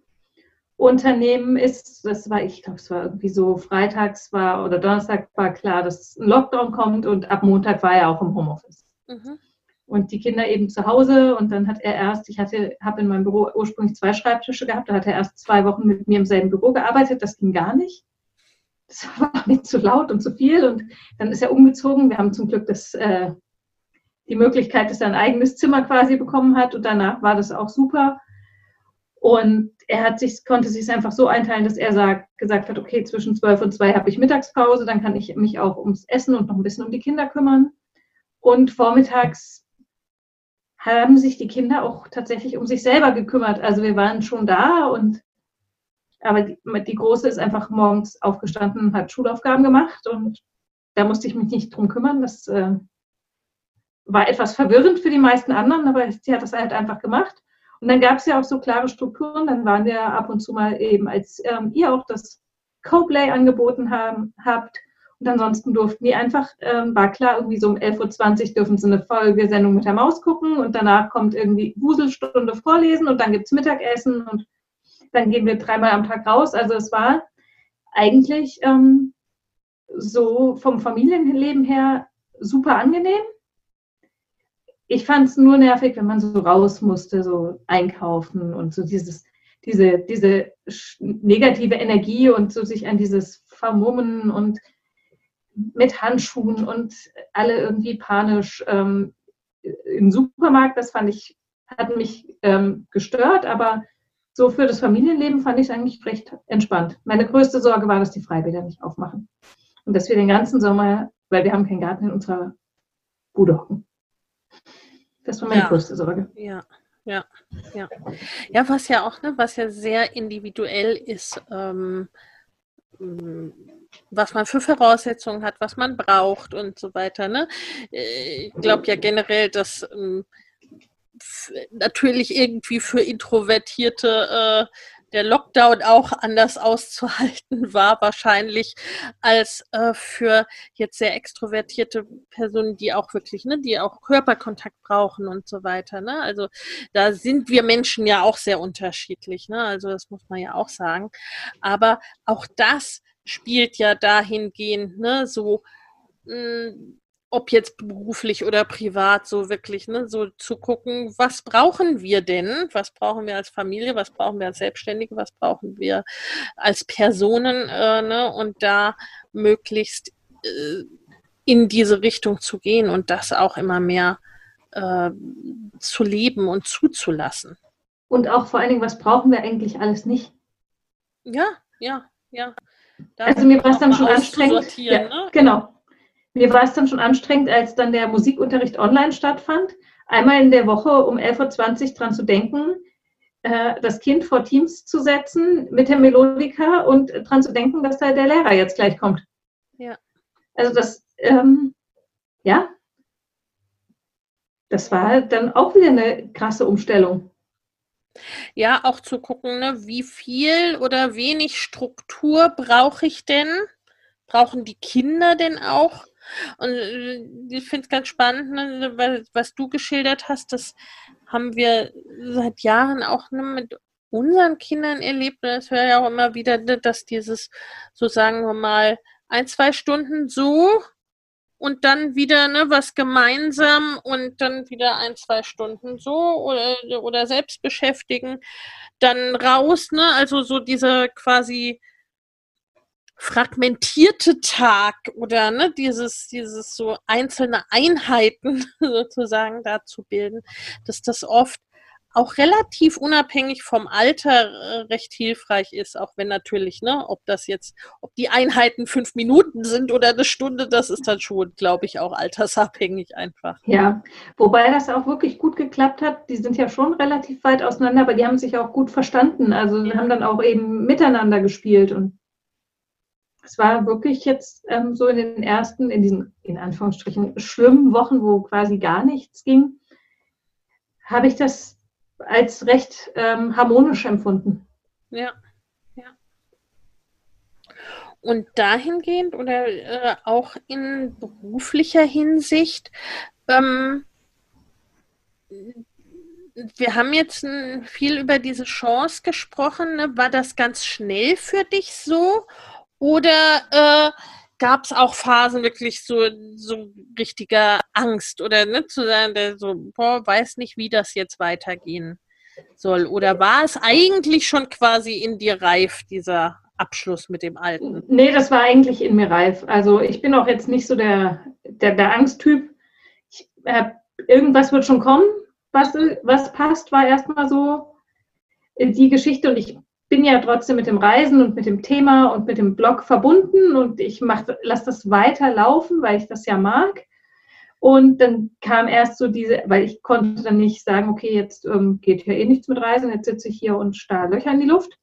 Unternehmen ist. Das war, ich glaube, es war irgendwie so freitags war oder Donnerstag war klar, dass ein Lockdown kommt und ab Montag war er auch im Homeoffice. Mhm. Und die Kinder eben zu Hause und dann hat er erst, ich hatte, habe in meinem Büro ursprünglich zwei Schreibtische gehabt, da hat er erst zwei Wochen mit mir im selben Büro gearbeitet, das ging gar nicht. Das <laughs> war mir zu laut und zu viel und dann ist er umgezogen. Wir haben zum Glück das äh, die Möglichkeit, dass er ein eigenes Zimmer quasi bekommen hat und danach war das auch super. Und er hat sich, konnte sich einfach so einteilen, dass er sagt, gesagt hat, okay, zwischen zwölf und zwei habe ich Mittagspause, dann kann ich mich auch ums Essen und noch ein bisschen um die Kinder kümmern. Und vormittags haben sich die Kinder auch tatsächlich um sich selber gekümmert. Also wir waren schon da und aber die, die Große ist einfach morgens aufgestanden hat Schulaufgaben gemacht und da musste ich mich nicht drum kümmern. Das äh, war etwas verwirrend für die meisten anderen, aber sie hat das halt einfach gemacht. Und dann gab es ja auch so klare Strukturen. Dann waren wir ab und zu mal eben, als ähm, ihr auch das Co-Play angeboten haben, habt. Und ansonsten durften die einfach, ähm, war klar, irgendwie so um 11.20 Uhr dürfen sie eine Folgesendung mit der Maus gucken und danach kommt irgendwie Wuselstunde vorlesen und dann gibt es Mittagessen und dann gehen wir dreimal am Tag raus. Also es war eigentlich ähm, so vom Familienleben her super angenehm ich fand es nur nervig, wenn man so raus musste, so einkaufen und so dieses, diese, diese negative Energie und so sich an dieses Vermummen und mit Handschuhen und alle irgendwie panisch ähm, im Supermarkt, das fand ich, hat mich ähm, gestört, aber so für das Familienleben fand ich es eigentlich recht entspannt. Meine größte Sorge war, dass die Freibäder nicht aufmachen. Und dass wir den ganzen Sommer, weil wir haben keinen Garten in unserer Bude hocken. Das war meine ja. größte Sorge. Ja. Ja, ja. Ja, was ja auch, ne, was ja sehr individuell ist, ähm, mm, was man für Voraussetzungen hat, was man braucht und so weiter. Ne? Äh, ich glaube ja generell, dass ähm, natürlich irgendwie für Introvertierte äh, der Lockdown auch anders auszuhalten <laughs> war, wahrscheinlich als äh, für jetzt sehr extrovertierte Personen, die auch wirklich, ne, die auch Körperkontakt brauchen und so weiter. Ne? Also da sind wir Menschen ja auch sehr unterschiedlich. Ne? Also das muss man ja auch sagen. Aber auch das spielt ja dahingehend, ne, so mm, ob jetzt beruflich oder privat, so wirklich, ne, so zu gucken, was brauchen wir denn? Was brauchen wir als Familie? Was brauchen wir als Selbstständige? Was brauchen wir als Personen? Äh, ne, und da möglichst äh, in diese Richtung zu gehen und das auch immer mehr äh, zu leben und zuzulassen. Und auch vor allen Dingen, was brauchen wir eigentlich alles nicht? Ja, ja, ja. Da also mir war es dann schon anstrengend. Ja, ne? Genau, mir war es dann schon anstrengend, als dann der Musikunterricht online stattfand, einmal in der Woche um 11.20 Uhr dran zu denken, äh, das Kind vor Teams zu setzen mit der Melodika und dran zu denken, dass da der Lehrer jetzt gleich kommt. Ja. Also das, ähm, ja, das war dann auch wieder eine krasse Umstellung. Ja, auch zu gucken, ne, wie viel oder wenig Struktur brauche ich denn? Brauchen die Kinder denn auch? Und äh, ich finde es ganz spannend, ne, was du geschildert hast, das haben wir seit Jahren auch ne, mit unseren Kindern erlebt. Das höre ja auch immer wieder, ne, dass dieses, so sagen wir mal, ein, zwei Stunden so und dann wieder ne, was gemeinsam und dann wieder ein, zwei Stunden so oder, oder selbst beschäftigen, dann raus, ne? Also so diese quasi fragmentierte Tag oder ne, dieses, dieses so einzelne Einheiten <laughs> sozusagen dazu bilden, dass das oft auch relativ unabhängig vom Alter äh, recht hilfreich ist, auch wenn natürlich, ne, ob das jetzt, ob die Einheiten fünf Minuten sind oder eine Stunde, das ist dann schon, glaube ich, auch altersabhängig einfach. Ja, wobei das auch wirklich gut geklappt hat. Die sind ja schon relativ weit auseinander, aber die haben sich auch gut verstanden. Also ja. haben dann auch eben miteinander gespielt und es war wirklich jetzt ähm, so in den ersten, in diesen, in Anführungsstrichen, schlimmen Wochen, wo quasi gar nichts ging, habe ich das als recht ähm, harmonisch empfunden. Ja, ja. Und dahingehend oder äh, auch in beruflicher Hinsicht, ähm, wir haben jetzt viel über diese Chance gesprochen. Ne? War das ganz schnell für dich so? Oder äh, gab es auch Phasen wirklich so, so richtiger Angst oder ne, zu sagen, der so, boah, weiß nicht, wie das jetzt weitergehen soll? Oder war es eigentlich schon quasi in dir reif, dieser Abschluss mit dem Alten? Nee, das war eigentlich in mir reif. Also ich bin auch jetzt nicht so der, der, der Angsttyp. Ich habe irgendwas wird schon kommen, was, was passt, war erstmal so die Geschichte. Und ich bin ja trotzdem mit dem Reisen und mit dem Thema und mit dem Blog verbunden und ich lasse das weiterlaufen, weil ich das ja mag. Und dann kam erst so diese, weil ich konnte dann nicht sagen, okay, jetzt ähm, geht hier eh nichts mit Reisen, jetzt sitze ich hier und starr Löcher in die Luft,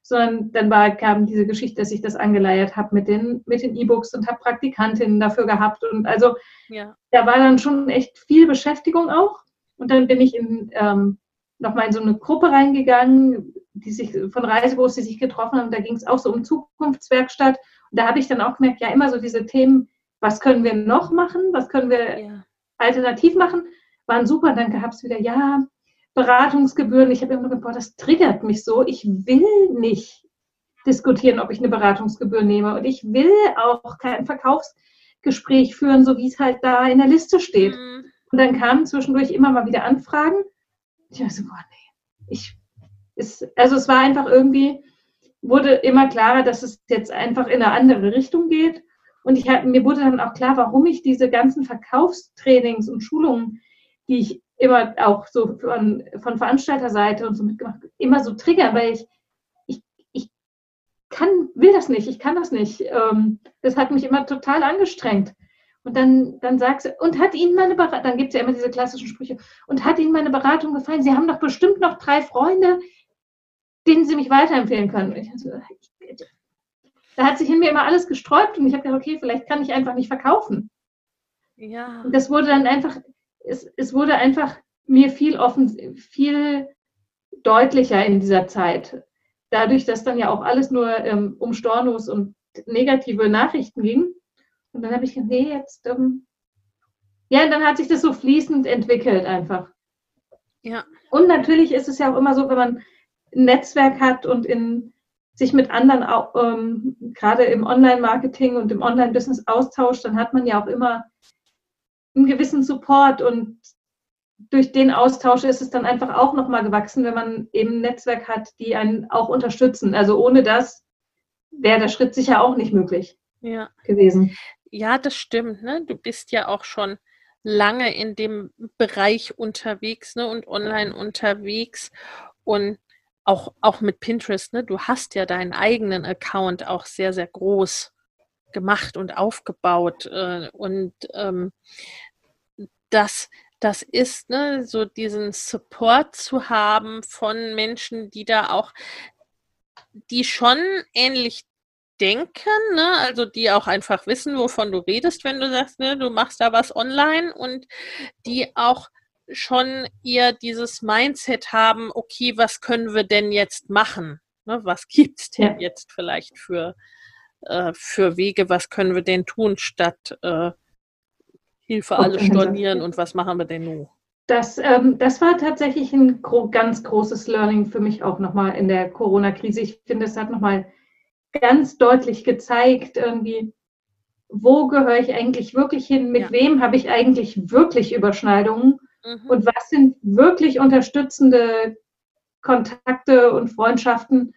sondern dann war, kam diese Geschichte, dass ich das angeleiert habe mit den mit den E-Books und habe Praktikantinnen dafür gehabt und also ja. da war dann schon echt viel Beschäftigung auch. Und dann bin ich in ähm, nochmal in so eine Gruppe reingegangen, die sich von Reisebüros, die sich getroffen haben. Da ging es auch so um Zukunftswerkstatt. Und da habe ich dann auch gemerkt, ja, immer so diese Themen, was können wir noch machen, was können wir ja. alternativ machen, waren super. Dann gab es wieder, ja, Beratungsgebühren. Ich habe immer gedacht, boah, das triggert mich so. Ich will nicht diskutieren, ob ich eine Beratungsgebühr nehme. Und ich will auch kein Verkaufsgespräch führen, so wie es halt da in der Liste steht. Mhm. Und dann kamen zwischendurch immer mal wieder Anfragen. Ich dachte so, boah, nee, ich ist, also es war einfach irgendwie, wurde immer klarer, dass es jetzt einfach in eine andere Richtung geht. Und ich mir wurde dann auch klar, warum ich diese ganzen Verkaufstrainings und Schulungen, die ich immer auch so von, von Veranstalterseite und so mitgemacht, immer so triggern, weil ich, ich, ich kann, will das nicht, ich kann das nicht. Ähm, das hat mich immer total angestrengt. Und dann, dann sagst du, und hat Ihnen meine Beratung, dann gibt es ja immer diese klassischen Sprüche, und hat Ihnen meine Beratung gefallen? Sie haben doch bestimmt noch drei Freunde, denen sie mich weiterempfehlen können. So, da hat sich in mir immer alles gesträubt und ich habe gedacht, okay, vielleicht kann ich einfach nicht verkaufen. Ja. Und das wurde dann einfach, es, es wurde einfach mir viel offen, viel deutlicher in dieser Zeit. Dadurch, dass dann ja auch alles nur ähm, um Stornos und negative Nachrichten ging. Und dann habe ich gedacht, nee, jetzt, ähm, ja, und dann hat sich das so fließend entwickelt einfach. Ja. Und natürlich ist es ja auch immer so, wenn man ein Netzwerk hat und in, sich mit anderen, auch, ähm, gerade im Online-Marketing und im Online-Business austauscht, dann hat man ja auch immer einen gewissen Support und durch den Austausch ist es dann einfach auch nochmal gewachsen, wenn man eben ein Netzwerk hat, die einen auch unterstützen. Also ohne das wäre der Schritt sicher auch nicht möglich ja. gewesen. Ja, das stimmt. Ne? Du bist ja auch schon lange in dem Bereich unterwegs ne? und online unterwegs. Und auch, auch mit Pinterest, ne? Du hast ja deinen eigenen Account auch sehr, sehr groß gemacht und aufgebaut. Äh, und ähm, das, das ist, ne, so diesen Support zu haben von Menschen, die da auch, die schon ähnlich denken, ne? also die auch einfach wissen, wovon du redest, wenn du sagst, ne, du machst da was online und die auch schon eher dieses Mindset haben, okay, was können wir denn jetzt machen? Ne, was gibt es denn ja. jetzt vielleicht für, äh, für Wege, was können wir denn tun, statt äh, Hilfe alle stornieren und was machen wir denn nun? Das, ähm, das war tatsächlich ein gro ganz großes Learning für mich auch nochmal in der Corona-Krise. Ich finde, es hat nochmal ganz deutlich gezeigt, irgendwie, wo gehöre ich eigentlich wirklich hin, mit ja. wem habe ich eigentlich wirklich Überschneidungen Mhm. Und was sind wirklich unterstützende Kontakte und Freundschaften?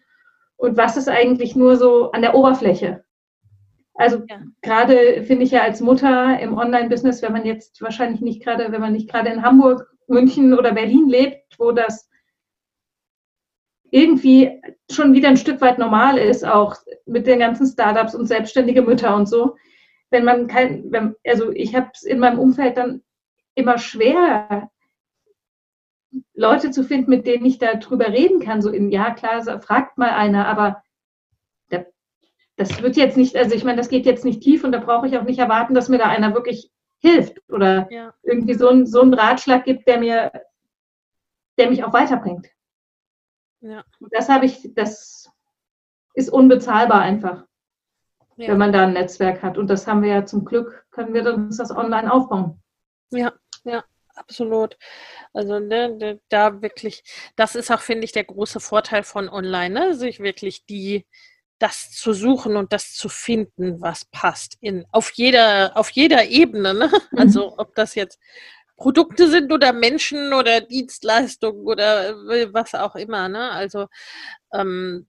Und was ist eigentlich nur so an der Oberfläche? Also ja. gerade finde ich ja als Mutter im Online-Business, wenn man jetzt wahrscheinlich nicht gerade, wenn man nicht gerade in Hamburg, München oder Berlin lebt, wo das irgendwie schon wieder ein Stück weit normal ist, auch mit den ganzen Startups und selbstständige Mütter und so. Wenn man kein, wenn, also ich habe es in meinem Umfeld dann immer schwer, Leute zu finden, mit denen ich darüber reden kann. So im Ja, klar, fragt mal einer, aber das wird jetzt nicht, also ich meine, das geht jetzt nicht tief und da brauche ich auch nicht erwarten, dass mir da einer wirklich hilft oder ja. irgendwie so, ein, so einen Ratschlag gibt, der mir, der mich auch weiterbringt. Ja. das habe ich, das ist unbezahlbar einfach, ja. wenn man da ein Netzwerk hat. Und das haben wir ja zum Glück, können wir uns das online aufbauen. Ja, ja, absolut. Also ne, da wirklich, das ist auch, finde ich, der große Vorteil von online, ne? sich wirklich die das zu suchen und das zu finden, was passt in auf jeder auf jeder Ebene. Ne? Mhm. Also ob das jetzt Produkte sind oder Menschen oder Dienstleistungen oder was auch immer. Ne? Also ähm,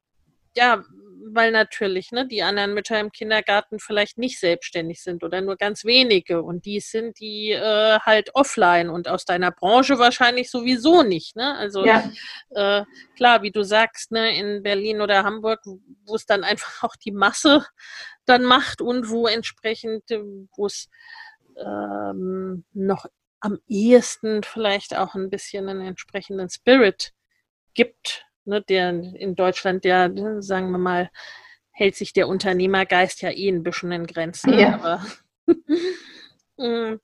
ja, weil natürlich ne, die anderen Mütter im Kindergarten vielleicht nicht selbstständig sind oder nur ganz wenige und die sind die äh, halt offline und aus deiner Branche wahrscheinlich sowieso nicht. Ne? Also ja. äh, klar, wie du sagst, ne, in Berlin oder Hamburg, wo es dann <laughs> einfach auch die Masse dann macht und wo entsprechend, äh, wo es ähm, noch am ehesten vielleicht auch ein bisschen einen entsprechenden Spirit gibt, ne, der in Deutschland, der, sagen wir mal, hält sich der Unternehmergeist ja eh ein bisschen in Grenzen. Ja. Aber, <laughs> mm,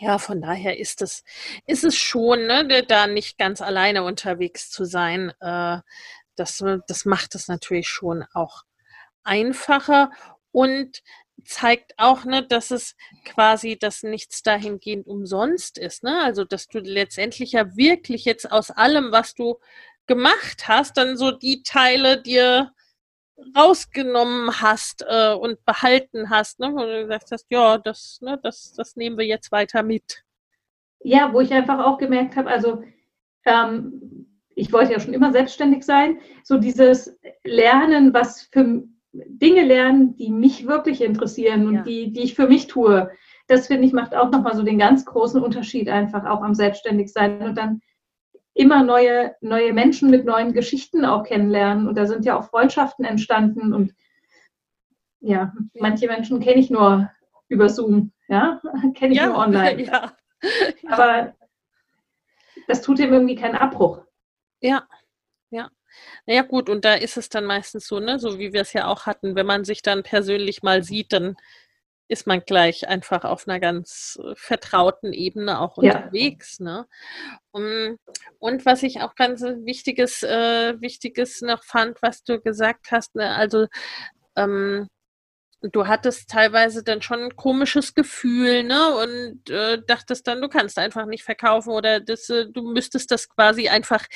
ja, von daher ist es, ist es schon, ne, da nicht ganz alleine unterwegs zu sein. Äh, das, das macht es natürlich schon auch einfacher und zeigt auch, ne, dass es quasi, dass nichts dahingehend umsonst ist. Ne? Also, dass du letztendlich ja wirklich jetzt aus allem, was du gemacht hast, dann so die Teile dir rausgenommen hast äh, und behalten hast, ne? wo du gesagt hast, ja, das, ne, das, das nehmen wir jetzt weiter mit. Ja, wo ich einfach auch gemerkt habe, also ähm, ich wollte ja schon immer selbstständig sein, so dieses Lernen, was für Dinge lernen, die mich wirklich interessieren und ja. die, die ich für mich tue, das finde ich macht auch nochmal so den ganz großen Unterschied einfach auch am Selbstständigsein und dann immer neue, neue Menschen mit neuen Geschichten auch kennenlernen. Und da sind ja auch Freundschaften entstanden. Und ja, manche Menschen kenne ich nur über Zoom, ja, <laughs> kenne ich ja, nur online. <laughs> Ja. Aber das tut ihm irgendwie keinen Abbruch. Ja, ja. Naja, gut, und da ist es dann meistens so, ne, so wie wir es ja auch hatten, wenn man sich dann persönlich mal sieht, dann ist man gleich einfach auf einer ganz äh, vertrauten Ebene auch ja. unterwegs. Ne? Und, und, was ich auch ganz wichtiges, äh, wichtiges noch fand, was du gesagt hast, ne? also ähm, du hattest teilweise dann schon ein komisches Gefühl, ne? Und äh, dachtest dann, du kannst einfach nicht verkaufen oder das, äh, du müsstest das quasi einfach,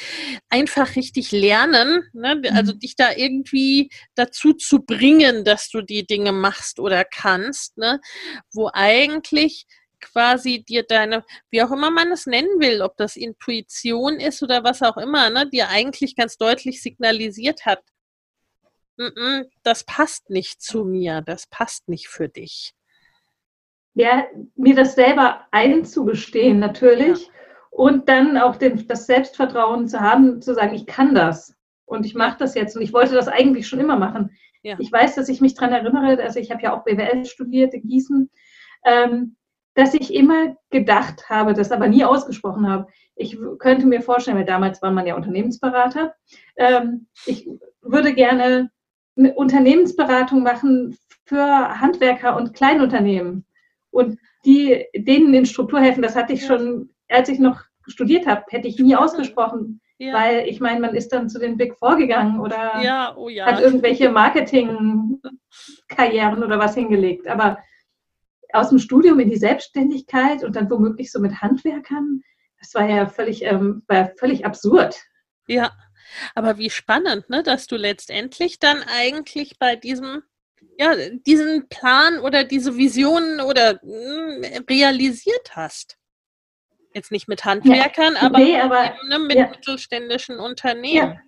einfach richtig lernen, ne? Also mhm. dich da irgendwie dazu zu bringen, dass du die Dinge machst oder kannst, ne? Wo eigentlich quasi dir deine, wie auch immer man es nennen will, ob das Intuition ist oder was auch immer, ne, dir eigentlich ganz deutlich signalisiert hat, das passt nicht zu mir, das passt nicht für dich. Ja, mir das selber einzugestehen natürlich ja. und dann auch den, das Selbstvertrauen zu haben, zu sagen, ich kann das und ich mache das jetzt und ich wollte das eigentlich schon immer machen. Ja. Ich weiß, dass ich mich daran erinnere, also ich habe ja auch BWL studiert in Gießen, ähm, dass ich immer gedacht habe, das aber nie ausgesprochen habe. Ich könnte mir vorstellen, weil damals war man ja Unternehmensberater, ähm, ich würde gerne Unternehmensberatung machen für Handwerker und Kleinunternehmen und die denen in Struktur helfen. Das hatte ich schon, als ich noch studiert habe, hätte ich nie ausgesprochen, ja. weil ich meine, man ist dann zu den Big Four gegangen oder ja, oh ja. hat irgendwelche Marketing-Karrieren oder was hingelegt. Aber aus dem Studium in die Selbstständigkeit und dann womöglich so mit Handwerkern, das war ja völlig, ähm, war völlig absurd. Ja, aber wie spannend, ne, dass du letztendlich dann eigentlich bei diesem, ja, diesen Plan oder diese Visionen oder mh, hm, realisiert hast. Jetzt nicht mit Handwerkern, ja, aber, nee, aber eben, ne, mit ja. mittelständischen Unternehmen. Ja.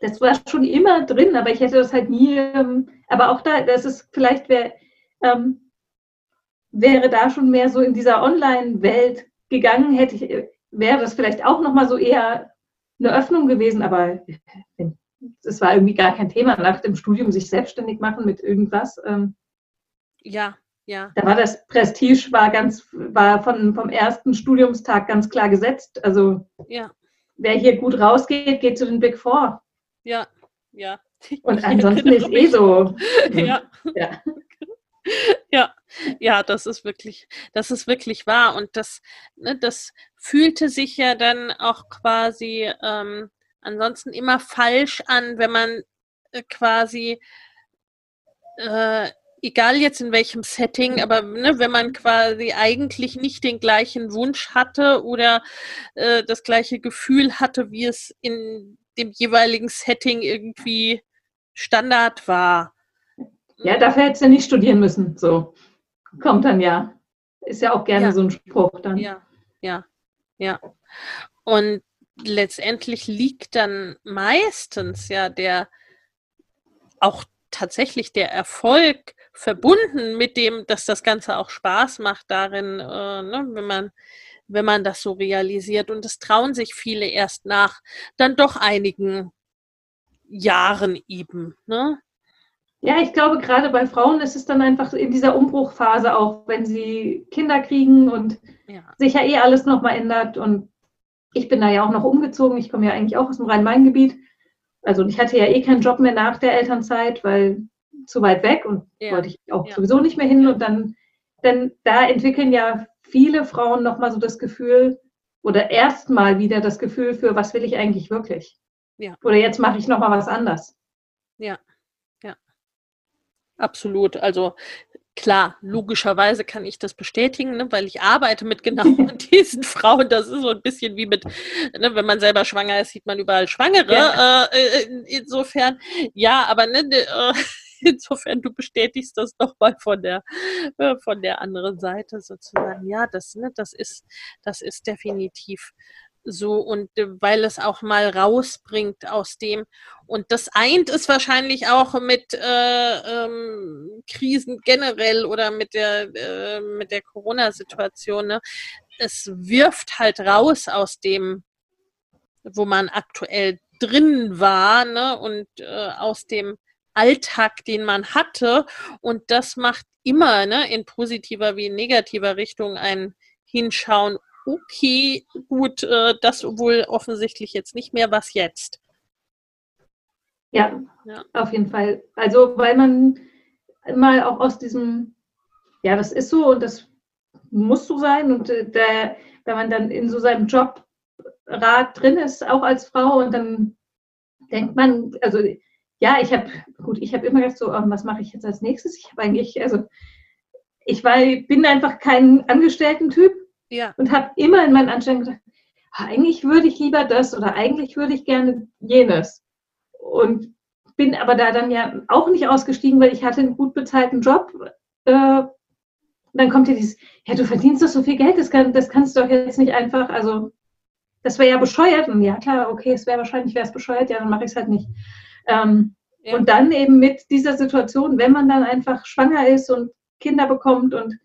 Das war schon immer drin, aber ich hätte das halt nie, ähm, aber auch da, das ist vielleicht wär, ähm, wäre da schon mehr so in dieser Online-Welt gegangen, hätte ich, wäre das vielleicht auch nochmal so eher eine Öffnung gewesen, aber es war irgendwie gar kein Thema nach dem Studium, sich selbstständig machen mit irgendwas. Ähm, ja, ja. Da war das Prestige war ganz, war von, vom ersten Studiumstag ganz klar gesetzt. Also ja. wer hier gut rausgeht, geht zu den Big Four. Ja, ja. Und <laughs> ansonsten ist eh so. <laughs> ja. ja. <laughs> Ja, ja, das ist wirklich, das ist wirklich wahr. Und das, ne, das fühlte sich ja dann auch quasi ähm, ansonsten immer falsch an, wenn man äh, quasi, äh, egal jetzt in welchem Setting, aber ne, wenn man quasi eigentlich nicht den gleichen Wunsch hatte oder äh, das gleiche Gefühl hatte, wie es in dem jeweiligen Setting irgendwie Standard war. Ja, dafür hättest du nicht studieren müssen. So kommt dann ja. Ist ja auch gerne ja. so ein Spruch dann. Ja, ja, ja. Und letztendlich liegt dann meistens ja der, auch tatsächlich der Erfolg verbunden mit dem, dass das Ganze auch Spaß macht darin, äh, ne, wenn man wenn man das so realisiert. Und es trauen sich viele erst nach dann doch einigen Jahren eben. Ne? Ja, ich glaube, gerade bei Frauen ist es dann einfach in dieser Umbruchphase auch, wenn sie Kinder kriegen und ja. sich ja eh alles nochmal ändert. Und ich bin da ja auch noch umgezogen. Ich komme ja eigentlich auch aus dem Rhein-Main-Gebiet. Also ich hatte ja eh keinen Job mehr nach der Elternzeit, weil zu weit weg und ja. wollte ich auch ja. sowieso nicht mehr hin. Und dann, denn da entwickeln ja viele Frauen nochmal so das Gefühl oder erstmal wieder das Gefühl für, was will ich eigentlich wirklich? Oder jetzt mache ich nochmal was anders. Absolut. Also klar, logischerweise kann ich das bestätigen, ne, weil ich arbeite mit genau <laughs> diesen Frauen. Das ist so ein bisschen wie mit, ne, wenn man selber schwanger ist, sieht man überall Schwangere. Ja. Äh, äh insofern, ja, aber ne, ne äh, <laughs> insofern, du bestätigst das nochmal von der, äh, von der anderen Seite sozusagen. Ja, das, ne, das ist, das ist definitiv so und äh, weil es auch mal rausbringt aus dem und das eint es wahrscheinlich auch mit äh, ähm, Krisen generell oder mit der äh, mit der Corona-Situation. Ne? Es wirft halt raus aus dem, wo man aktuell drin war ne? und äh, aus dem Alltag, den man hatte und das macht immer ne, in positiver wie in negativer Richtung ein Hinschauen okay, gut, äh, das wohl offensichtlich jetzt nicht mehr, was jetzt? Ja, ja, auf jeden Fall. Also, weil man mal auch aus diesem, ja, das ist so und das muss so sein und äh, der, wenn man dann in so seinem Jobrad drin ist, auch als Frau und dann denkt man, also ja, ich habe, gut, ich habe immer gedacht so, um, was mache ich jetzt als nächstes? Ich habe eigentlich, also ich war, bin einfach kein Angestellten-Typ ja. Und habe immer in meinen Anstrengungen gedacht, ah, eigentlich würde ich lieber das oder eigentlich würde ich gerne jenes. Und bin aber da dann ja auch nicht ausgestiegen, weil ich hatte einen gut bezahlten Job. Äh, dann kommt hier dieses, ja, du verdienst doch so viel Geld, das, kann, das kannst du doch jetzt nicht einfach, also das wäre ja bescheuert. Und ja, klar, okay, es wäre wahrscheinlich, wäre es bescheuert, ja, dann mache ich es halt nicht. Ähm, ja. Und dann eben mit dieser Situation, wenn man dann einfach schwanger ist und Kinder bekommt und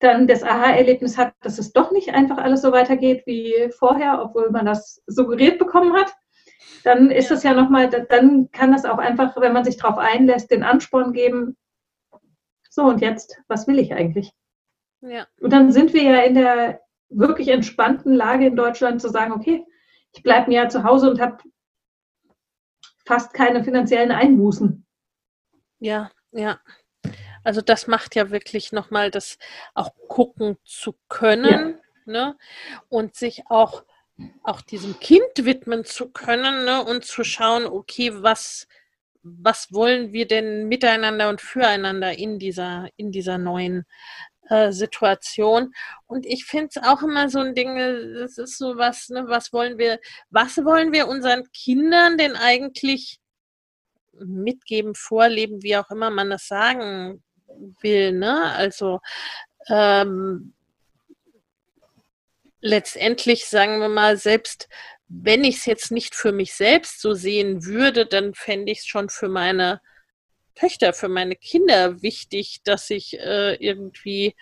dann das Aha-Erlebnis hat, dass es doch nicht einfach alles so weitergeht wie vorher, obwohl man das suggeriert bekommen hat, dann ist es ja, ja nochmal, dann kann das auch einfach, wenn man sich darauf einlässt, den Ansporn geben, so und jetzt, was will ich eigentlich? Ja. Und dann sind wir ja in der wirklich entspannten Lage in Deutschland zu sagen, okay, ich bleibe mir ja zu Hause und habe fast keine finanziellen Einbußen. Ja, ja. Also das macht ja wirklich nochmal das auch gucken zu können ja. ne? und sich auch, auch diesem Kind widmen zu können ne? und zu schauen, okay, was, was wollen wir denn miteinander und füreinander in dieser, in dieser neuen äh, Situation. Und ich finde es auch immer so ein Ding, das ist so was, ne, was wollen wir, was wollen wir unseren Kindern denn eigentlich mitgeben, vorleben, wie auch immer man das sagen will. Ne? Also ähm, letztendlich sagen wir mal, selbst wenn ich es jetzt nicht für mich selbst so sehen würde, dann fände ich es schon für meine Töchter, für meine Kinder wichtig, dass ich äh, irgendwie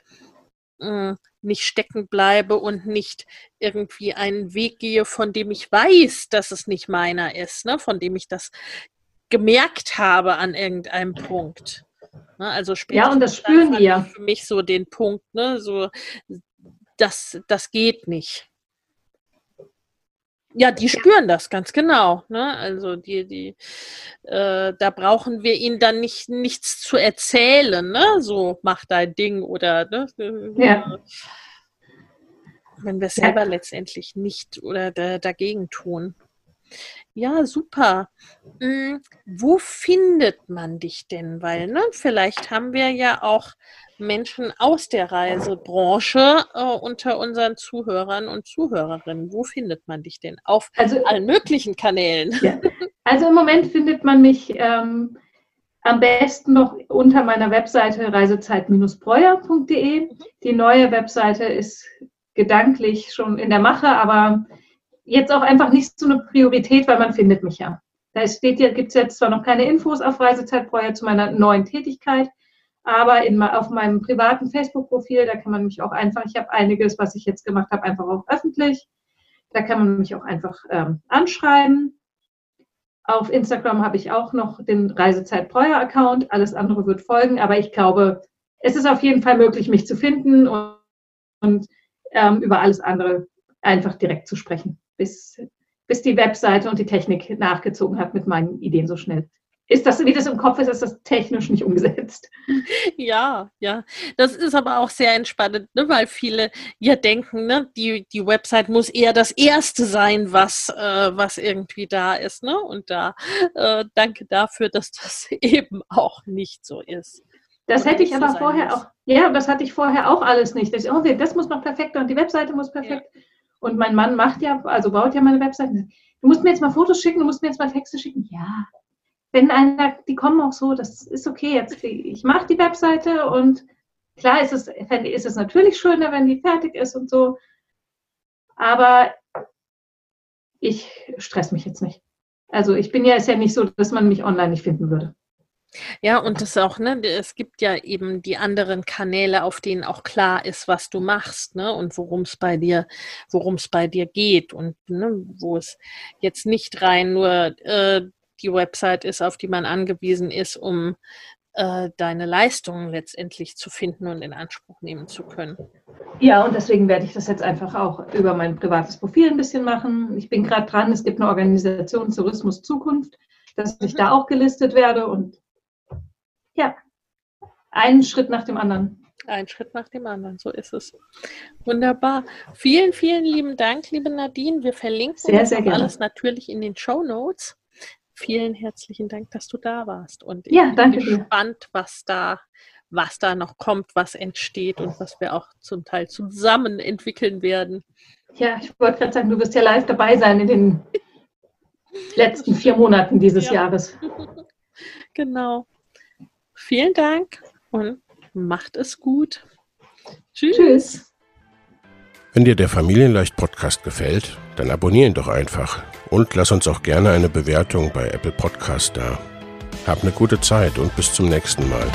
äh, nicht stecken bleibe und nicht irgendwie einen Weg gehe, von dem ich weiß, dass es nicht meiner ist, ne? von dem ich das gemerkt habe an irgendeinem Punkt. Ne? Also ja, und das spüren die ja. Für mich so den Punkt, ne? so, das, das geht nicht. Ja, die spüren das ganz genau. Ne? Also die, die, äh, da brauchen wir ihnen dann nicht nichts zu erzählen. Ne? So mach dein Ding oder ne? ja. wenn wir es selber ja. letztendlich nicht oder da, dagegen tun. Ja, super. Hm, wo findet man dich denn? Weil, ne, vielleicht haben wir ja auch Menschen aus der Reisebranche äh, unter unseren Zuhörern und Zuhörerinnen. Wo findet man dich denn? Auf also, allen möglichen Kanälen. Ja. Also im Moment findet man mich ähm, am besten noch unter meiner Webseite reisezeit-breuer.de. Mhm. Die neue Webseite ist gedanklich schon in der Mache, aber jetzt auch einfach nicht so eine Priorität, weil man findet mich ja. Da steht ja, gibt es jetzt zwar noch keine Infos auf Reisezeitbreuer zu meiner neuen Tätigkeit, aber in, auf meinem privaten Facebook-Profil, da kann man mich auch einfach, ich habe einiges, was ich jetzt gemacht habe, einfach auch öffentlich. Da kann man mich auch einfach ähm, anschreiben. Auf Instagram habe ich auch noch den Reisezeit-Breuer-Account. Alles andere wird folgen, aber ich glaube, es ist auf jeden Fall möglich, mich zu finden und, und ähm, über alles andere einfach direkt zu sprechen, bis, bis die Webseite und die Technik nachgezogen hat mit meinen Ideen so schnell ist das, wie das im Kopf ist, ist das technisch nicht umgesetzt. <laughs> Ja, ja. Das ist aber auch sehr entspannend, ne? weil viele ja denken, ne, die, die Website muss eher das Erste sein, was, äh, was irgendwie da ist. Ne? Und da äh, danke dafür, dass das <laughs> eben auch nicht so ist. Das hätte ich aber vorher muss. auch, ja, das hatte ich vorher auch alles nicht. Das, oh, das muss noch perfekt und die Webseite muss perfekt. Ja. Und mein Mann macht ja, also baut ja meine Webseite. Du musst mir jetzt mal Fotos schicken, du musst mir jetzt mal Texte schicken. Ja, wenn einer, die kommen auch so, das ist okay, jetzt ich mache die Webseite und klar ist es, ist es natürlich schöner, wenn die fertig ist und so, aber ich stress mich jetzt nicht. Also ich bin ja, ist ja nicht so, dass man mich online nicht finden würde. Ja, und das auch, ne, es gibt ja eben die anderen Kanäle, auf denen auch klar ist, was du machst, ne, und worum es bei dir, worum es bei dir geht und ne, wo es jetzt nicht rein nur äh, die Website ist, auf die man angewiesen ist, um äh, deine Leistungen letztendlich zu finden und in Anspruch nehmen zu können. Ja, und deswegen werde ich das jetzt einfach auch über mein privates Profil ein bisschen machen. Ich bin gerade dran, es gibt eine Organisation Tourismus Zukunft, dass ich mhm. da auch gelistet werde und ja, einen Schritt nach dem anderen. Ein Schritt nach dem anderen, so ist es. Wunderbar. Vielen, vielen lieben Dank, liebe Nadine. Wir verlinken sehr, sehr alles natürlich in den Show Notes vielen herzlichen Dank, dass du da warst. Und ich ja, danke bin gespannt, was da, was da noch kommt, was entsteht und was wir auch zum Teil zusammen entwickeln werden. Ja, ich wollte gerade sagen, du wirst ja live dabei sein in den <laughs> letzten vier Monaten dieses ja. Jahres. <laughs> Genau. Vielen Dank und macht es gut. Tschüss. Tschüss. Wenn dir der Familienleicht-Podcast gefällt, dann abonnier ihn doch einfach und lass uns auch gerne eine Bewertung bei Apple Podcast da. Hab eine gute Zeit und bis zum nächsten Mal.